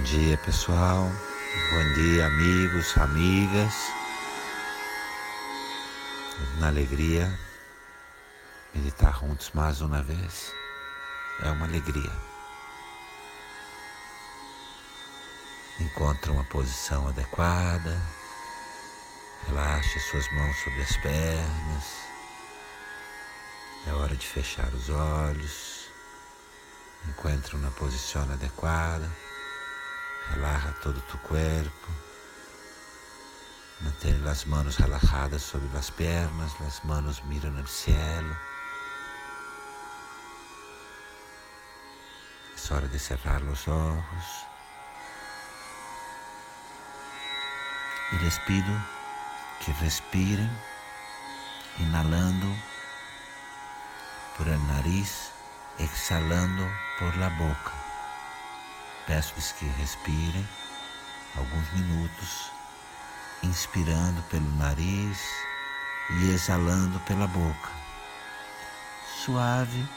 Bom dia, pessoal. Bom dia, amigos, amigas. Na alegria, meditar juntos mais uma vez é uma alegria. Encontre uma posição adequada. Relaxe suas mãos sobre as pernas. É hora de fechar os olhos. Encontre uma posição adequada. Relaja todo tu cuerpo. Mantém as mãos relajadas sobre as pernas, as mãos miram no cielo. É hora de cerrar os olhos. E les pido que respirem, inalando por el nariz, exhalando por la boca. Peço-lhes que respirem alguns minutos, inspirando pelo nariz e exalando pela boca, suave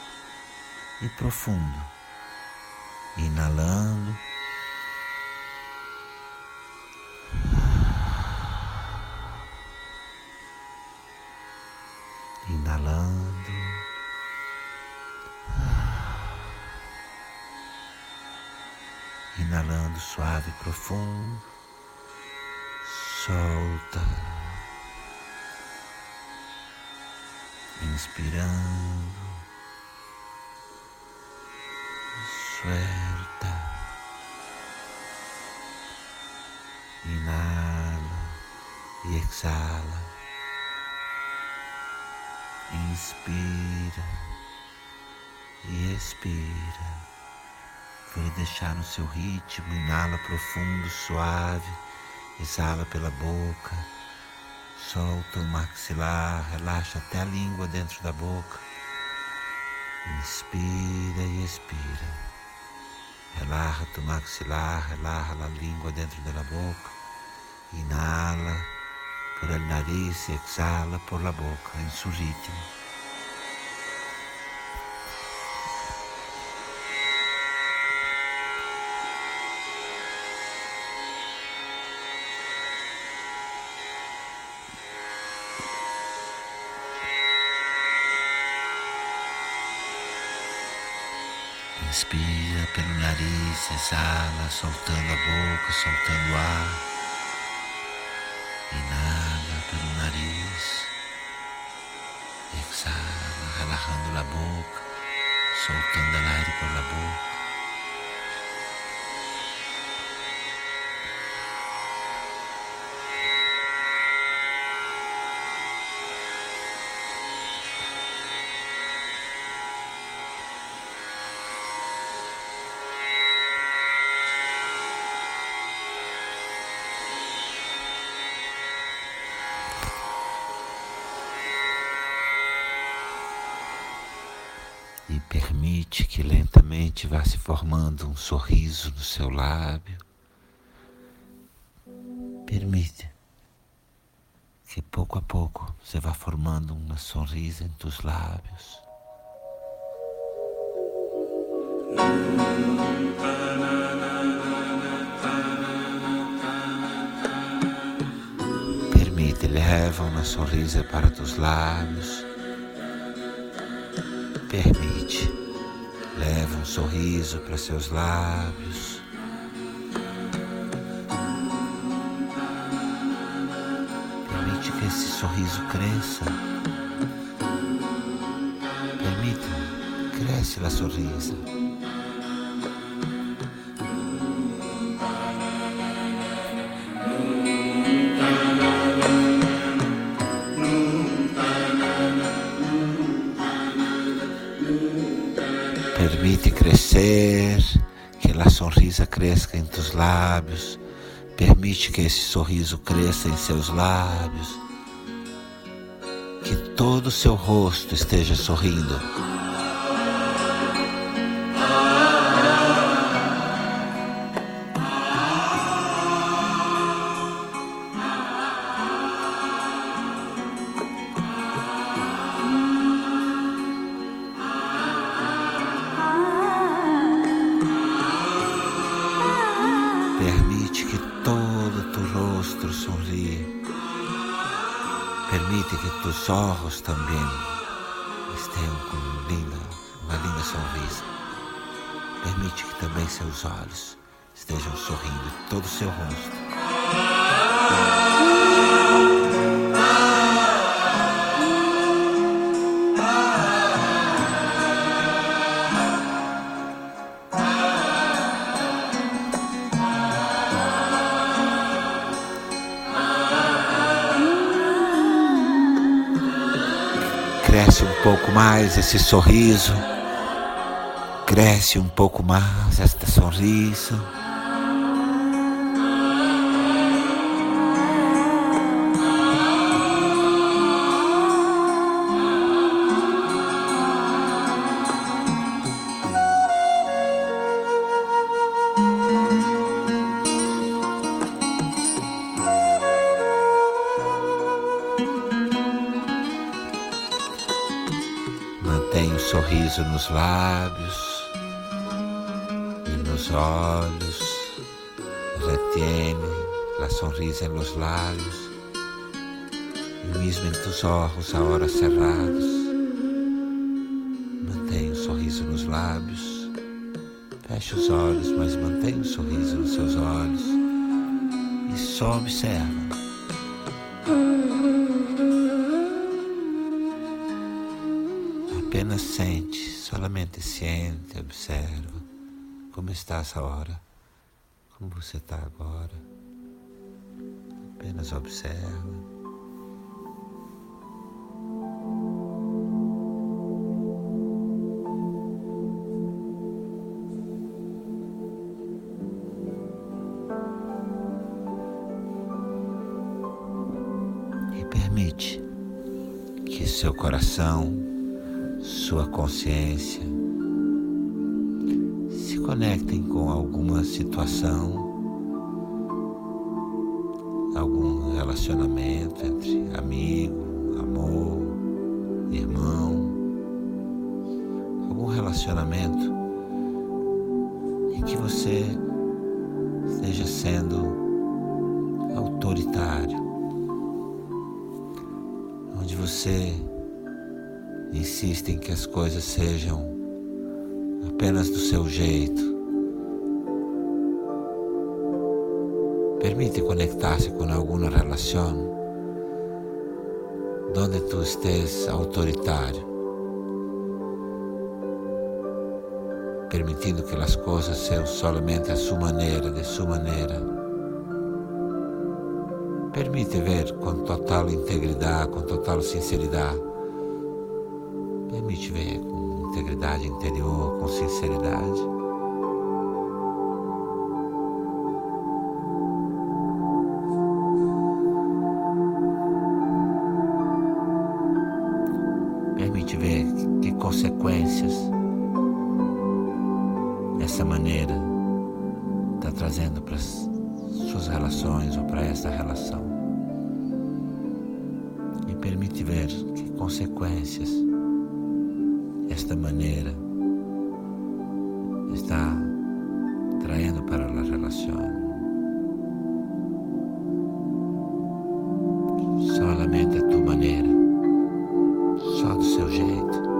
e profundo, inalando. Inalando suave e profundo. Solta. Inspirando. Suelta. Inala e exala. Inspira e expira. Vou deixar no seu ritmo, inala profundo, suave, exala pela boca, solta o maxilar, relaxa até a língua dentro da boca. Inspira e expira. Relaxa tu maxilar, relaxa a língua dentro da boca. Inhala por el nariz e exhala por la boca em seu ritmo. Inspira pelo nariz, exala, soltando a boca, soltando o ar. Inhala pelo nariz, exala, relajando a boca, soltando o aire por boca. Permite que lentamente vá se formando um sorriso no seu lábio. Permite que pouco a pouco você vá formando uma sorriso em tus lábios. Permite, leva uma sorriso para tus lábios. Permite, leva um sorriso para seus lábios. Permite que esse sorriso cresça. Permite, cresce a sorrisa. Permite crescer, que a sonrisa cresça em tus lábios. Permite que esse sorriso cresça em seus lábios. Que todo o seu rosto esteja sorrindo. Também estejam com linda, uma linda sorriso. Permite que também seus olhos estejam sorrindo, todo o seu rosto. Cresce um pouco mais esse sorriso, cresce um pouco mais esta sorriso. Sorriso nos lábios e nos olhos. Retiene la sonrisa en los labios e mesmo em tus ojos ahora cerrados. Mantém o sorriso nos lábios. Feche os olhos, mas mantém o sorriso nos seus olhos e só observa. Solamente sente, observa como está essa hora, como você está agora. Apenas observa. Permite que seu coração sua consciência conectem com alguma situação, algum relacionamento entre amigo, amor, irmão, algum relacionamento em que você esteja sendo autoritário, onde você insiste em que as coisas sejam apenas do seu jeito. Permite conectar-se com alguma relação onde tu estés autoritário, permitindo que as coisas sejam solamente a sua maneira, de sua maneira. Permite ver com total integridade, com total sinceridade Permite ver integridade interior, com sinceridade. Permite ver que consequências essa maneira está trazendo para as suas relações ou para esta relação. E permite ver que consequências esta maneira está trayendo para la relación. Solamente a tu maneira, só do seu jeito.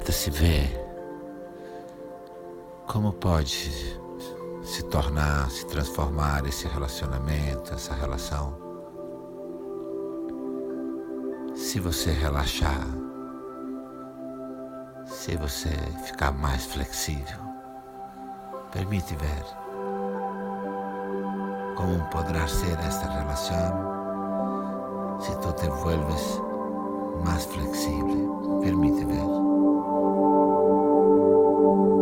E permita-se ver como pode se tornar, se transformar esse relacionamento, essa relação. Se você relaxar, se você ficar mais flexível. Permite ver como poderá ser esta relação se tu te vuelves mais flexível. Permite ver. thank you.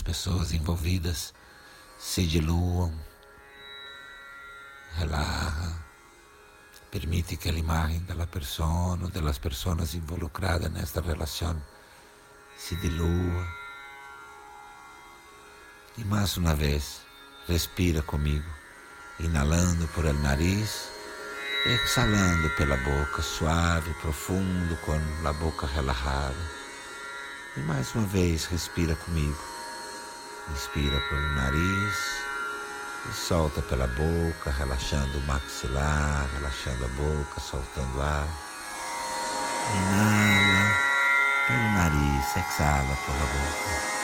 Pessoa, das pessoas envolvidas se diluam. Relaja. Permite que a imagem da persona, das pessoas involucradas nesta relação se dilua. E mais uma vez, respira comigo, inalando por el nariz, exhalando pela boca, suave, profundo, com a boca relajada. E mais uma vez, respira comigo. Inspira pelo nariz e solta pela boca, relaxando o maxilar, relaxando a boca, soltando ar. Inala pelo nariz, exala pela boca.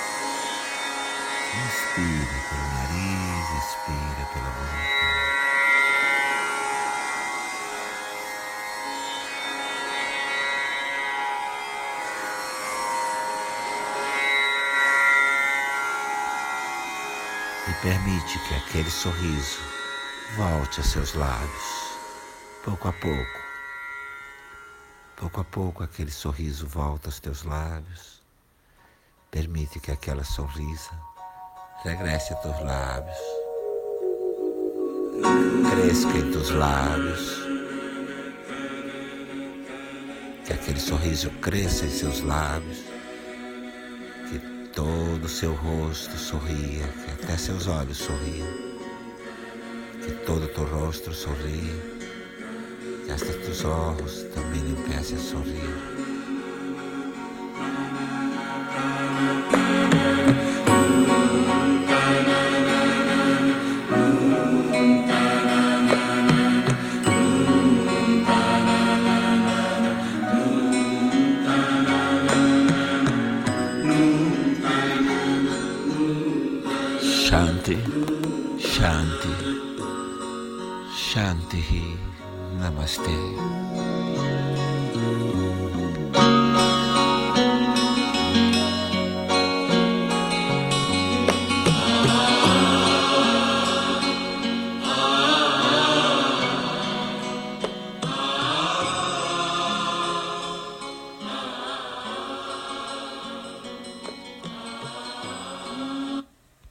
Inspira pelo nariz, expira pela boca. Permite que aquele sorriso volte a seus lábios, pouco a pouco. Pouco a pouco aquele sorriso volta aos teus lábios. Permite que aquela sorrisa regresse a teus lábios. Cresça em teus lábios. Que aquele sorriso cresça em seus lábios todo o seu rosto sorria, que até seus olhos sorriam, que todo o teu rosto sorria, que hasta tus olhos também empiecem a sorrir. ナマステ